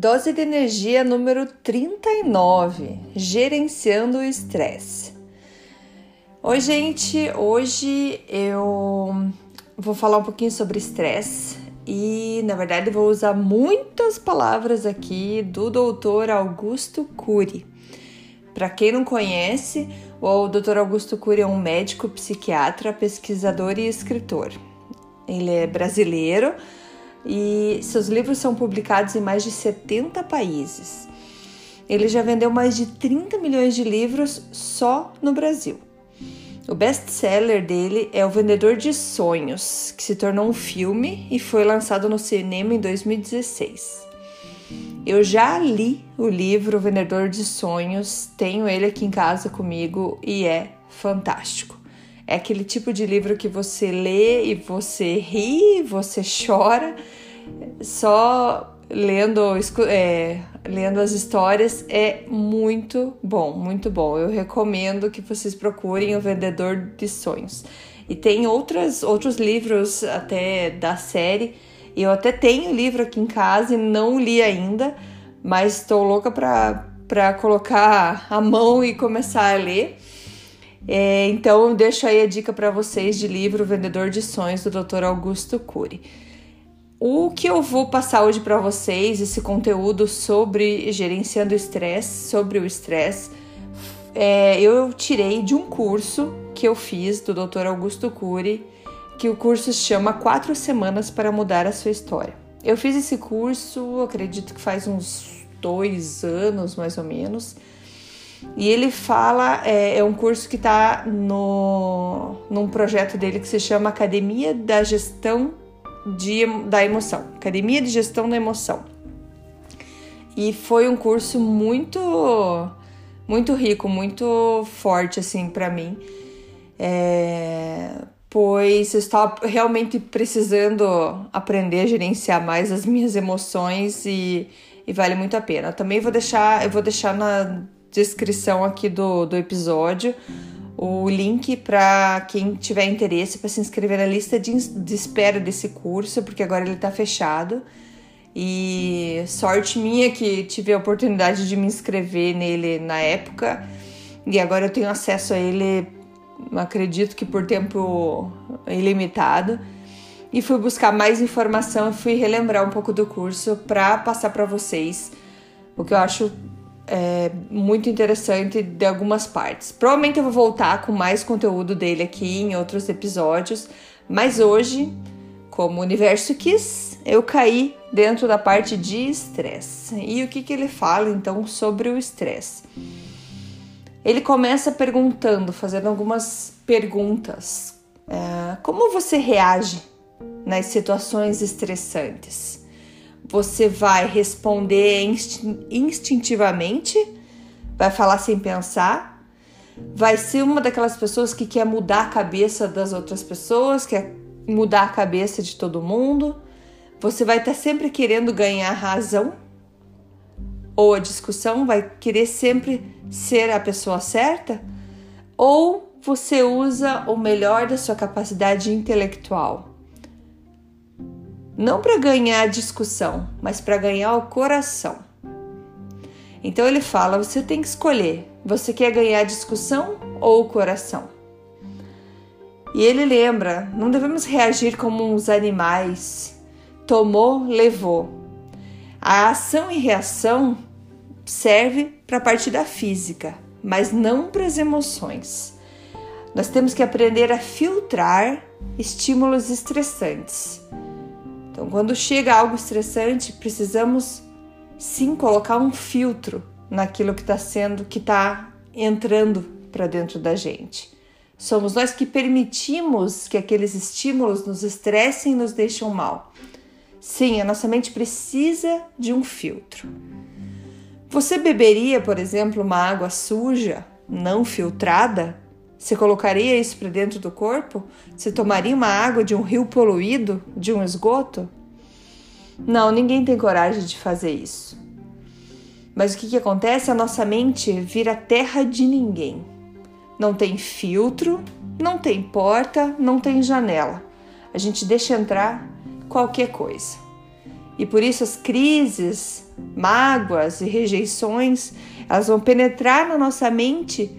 Dose de energia número 39, gerenciando o estresse. Oi, gente, hoje eu vou falar um pouquinho sobre estresse e, na verdade, vou usar muitas palavras aqui do doutor Augusto Cury. Para quem não conhece, o Dr. Augusto Cury é um médico psiquiatra, pesquisador e escritor. Ele é brasileiro e seus livros são publicados em mais de 70 países. Ele já vendeu mais de 30 milhões de livros só no Brasil. O best-seller dele é O Vendedor de Sonhos, que se tornou um filme e foi lançado no cinema em 2016. Eu já li o livro O Vendedor de Sonhos, tenho ele aqui em casa comigo e é fantástico. É aquele tipo de livro que você lê e você ri, você chora, só lendo, é, lendo as histórias é muito bom, muito bom. Eu recomendo que vocês procurem O Vendedor de Sonhos. E tem outras, outros livros até da série. Eu até tenho livro aqui em casa e não li ainda, mas estou louca para colocar a mão e começar a ler. É, então, deixo aí a dica para vocês de livro Vendedor de Sonhos do Dr. Augusto Cury. O que eu vou passar hoje para vocês, esse conteúdo sobre gerenciando o estresse, sobre o estresse, é, eu tirei de um curso que eu fiz do Dr. Augusto Cury, que o curso se chama Quatro Semanas para Mudar a Sua História. Eu fiz esse curso, acredito que faz uns dois anos mais ou menos. E ele fala, é, é um curso que está num projeto dele que se chama Academia da Gestão de, da Emoção, Academia de Gestão da Emoção. E foi um curso muito, muito rico, muito forte assim para mim, é, pois eu estava realmente precisando aprender a gerenciar mais as minhas emoções e, e vale muito a pena. também vou deixar, eu vou deixar na descrição aqui do, do episódio o link para quem tiver interesse para se inscrever na lista de, de espera desse curso, porque agora ele está fechado. E sorte minha que tive a oportunidade de me inscrever nele na época e agora eu tenho acesso a ele, acredito que por tempo ilimitado. E fui buscar mais informação fui relembrar um pouco do curso para passar para vocês, o que eu acho é, muito interessante de algumas partes. Provavelmente eu vou voltar com mais conteúdo dele aqui em outros episódios, mas hoje, como o universo quis, eu caí dentro da parte de estresse. E o que, que ele fala então sobre o estresse? Ele começa perguntando, fazendo algumas perguntas. É, como você reage nas situações estressantes? Você vai responder instintivamente, vai falar sem pensar, vai ser uma daquelas pessoas que quer mudar a cabeça das outras pessoas, quer mudar a cabeça de todo mundo. Você vai estar sempre querendo ganhar razão ou a discussão, vai querer sempre ser a pessoa certa, ou você usa o melhor da sua capacidade intelectual não para ganhar a discussão, mas para ganhar o coração. Então ele fala: você tem que escolher. Você quer ganhar a discussão ou o coração? E ele lembra: não devemos reagir como uns animais. Tomou, levou. A ação e reação serve para a parte da física, mas não para as emoções. Nós temos que aprender a filtrar estímulos estressantes então, quando chega algo estressante, precisamos sim colocar um filtro naquilo que está sendo, que está entrando para dentro da gente, Somos nós que permitimos que aqueles estímulos nos estressem e nos deixam mal. Sim, a nossa mente precisa de um filtro. Você beberia, por exemplo, uma água suja, não filtrada? Você colocaria isso para dentro do corpo? Você tomaria uma água de um rio poluído, de um esgoto? Não, ninguém tem coragem de fazer isso. Mas o que, que acontece? A nossa mente vira terra de ninguém. Não tem filtro, não tem porta, não tem janela. A gente deixa entrar qualquer coisa. E por isso as crises, mágoas e rejeições, elas vão penetrar na nossa mente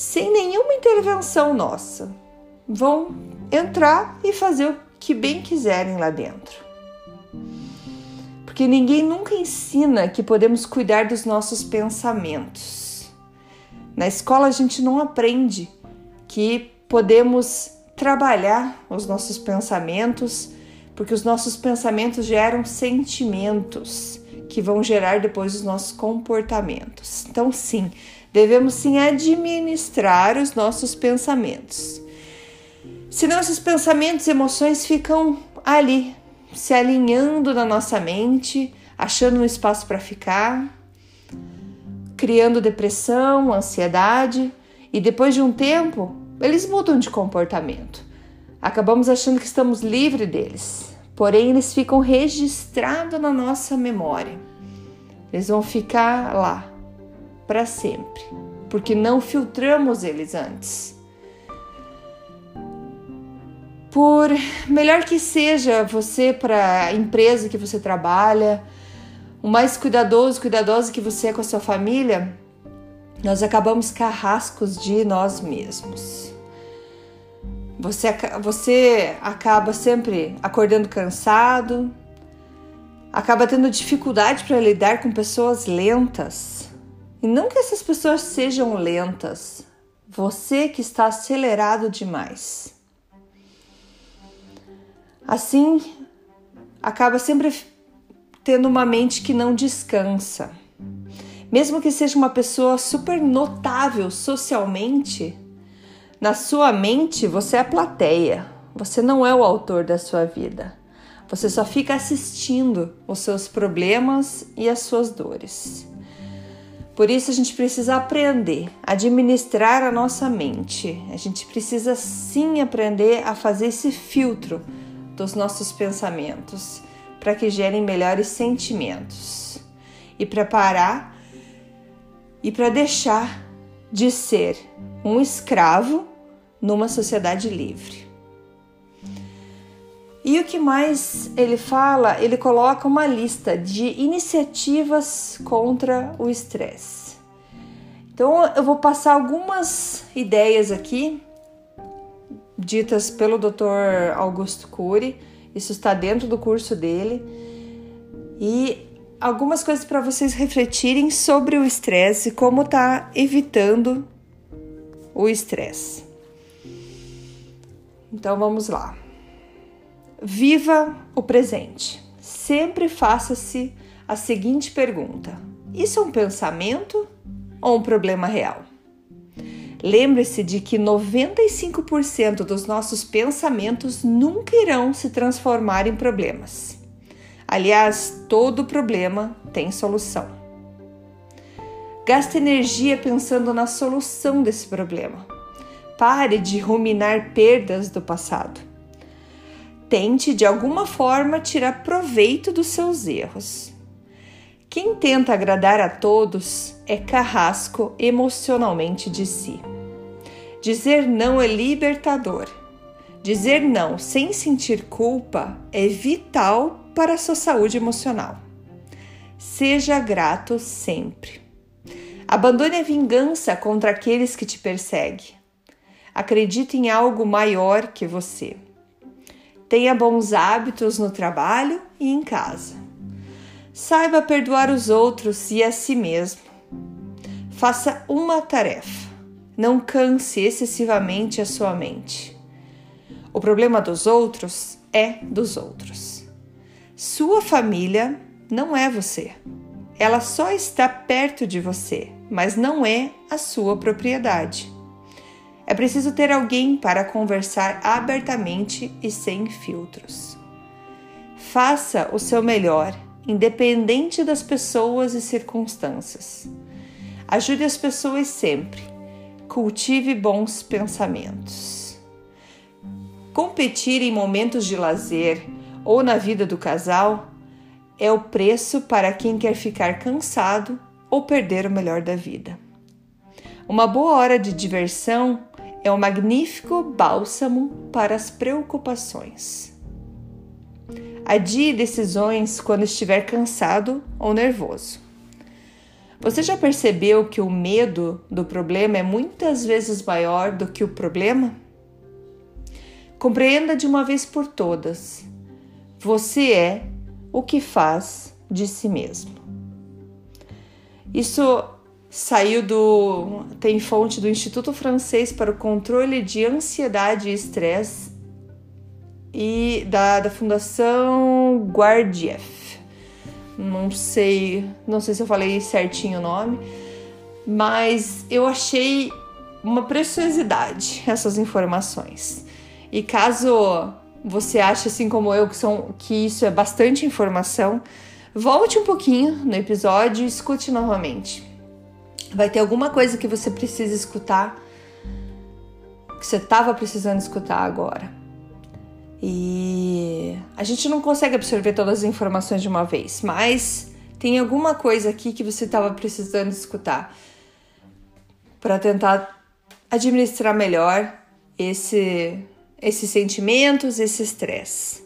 sem nenhuma intervenção nossa. Vão entrar e fazer o que bem quiserem lá dentro. Porque ninguém nunca ensina que podemos cuidar dos nossos pensamentos. Na escola a gente não aprende que podemos trabalhar os nossos pensamentos, porque os nossos pensamentos geram sentimentos que vão gerar depois os nossos comportamentos. Então, sim, devemos sim administrar os nossos pensamentos. Senão, esses pensamentos e emoções ficam ali, se alinhando na nossa mente, achando um espaço para ficar, criando depressão, ansiedade, e depois de um tempo, eles mudam de comportamento. Acabamos achando que estamos livres deles, porém eles ficam registrados na nossa memória. Eles vão ficar lá para sempre, porque não filtramos eles antes. Por melhor que seja você para a empresa que você trabalha, o mais cuidadoso, cuidadosa que você é com a sua família, nós acabamos carrascos de nós mesmos. Você, você acaba sempre acordando cansado, acaba tendo dificuldade para lidar com pessoas lentas, e não que essas pessoas sejam lentas, você que está acelerado demais. Assim, acaba sempre tendo uma mente que não descansa. Mesmo que seja uma pessoa super notável socialmente, na sua mente você é a plateia, você não é o autor da sua vida. Você só fica assistindo os seus problemas e as suas dores. Por isso a gente precisa aprender a administrar a nossa mente. A gente precisa sim aprender a fazer esse filtro dos nossos pensamentos para que gerem melhores sentimentos e para parar e para deixar de ser um escravo numa sociedade livre. E o que mais ele fala? Ele coloca uma lista de iniciativas contra o estresse. Então eu vou passar algumas ideias aqui, ditas pelo Dr. Augusto Cury. Isso está dentro do curso dele. E algumas coisas para vocês refletirem sobre o estresse e como tá evitando o estresse. Então vamos lá. Viva o presente. Sempre faça-se a seguinte pergunta: Isso é um pensamento ou um problema real? Lembre-se de que 95% dos nossos pensamentos nunca irão se transformar em problemas. Aliás, todo problema tem solução. Gaste energia pensando na solução desse problema. Pare de ruminar perdas do passado tente de alguma forma tirar proveito dos seus erros. Quem tenta agradar a todos é carrasco emocionalmente de si. Dizer não é libertador. Dizer não sem sentir culpa é vital para a sua saúde emocional. Seja grato sempre. Abandone a vingança contra aqueles que te perseguem. Acredite em algo maior que você. Tenha bons hábitos no trabalho e em casa. Saiba perdoar os outros e a si mesmo. Faça uma tarefa. Não canse excessivamente a sua mente. O problema dos outros é dos outros. Sua família não é você. Ela só está perto de você, mas não é a sua propriedade. É preciso ter alguém para conversar abertamente e sem filtros. Faça o seu melhor, independente das pessoas e circunstâncias. Ajude as pessoas sempre. Cultive bons pensamentos. Competir em momentos de lazer ou na vida do casal é o preço para quem quer ficar cansado ou perder o melhor da vida. Uma boa hora de diversão é um magnífico bálsamo para as preocupações. Adie decisões quando estiver cansado ou nervoso. Você já percebeu que o medo do problema é muitas vezes maior do que o problema? Compreenda de uma vez por todas: você é o que faz de si mesmo. Isso saiu do. tem fonte do Instituto Francês para o Controle de Ansiedade e Estresse e da, da Fundação Guardieff. Não sei, não sei se eu falei certinho o nome, mas eu achei uma preciosidade essas informações. E caso você ache assim como eu que, são, que isso é bastante informação, volte um pouquinho no episódio e escute novamente. Vai ter alguma coisa que você precisa escutar, que você estava precisando escutar agora. E a gente não consegue absorver todas as informações de uma vez, mas tem alguma coisa aqui que você estava precisando escutar para tentar administrar melhor esse, esses sentimentos, esse estresse.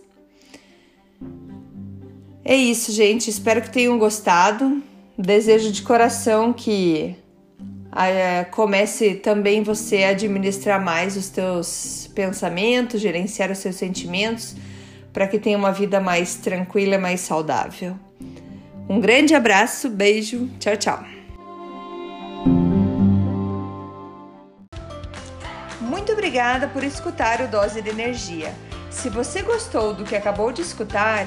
É isso, gente. Espero que tenham gostado. Desejo de coração que é, comece também você a administrar mais os teus pensamentos, gerenciar os seus sentimentos, para que tenha uma vida mais tranquila, mais saudável. Um grande abraço, beijo, tchau, tchau. Muito obrigada por escutar o Dose de Energia. Se você gostou do que acabou de escutar,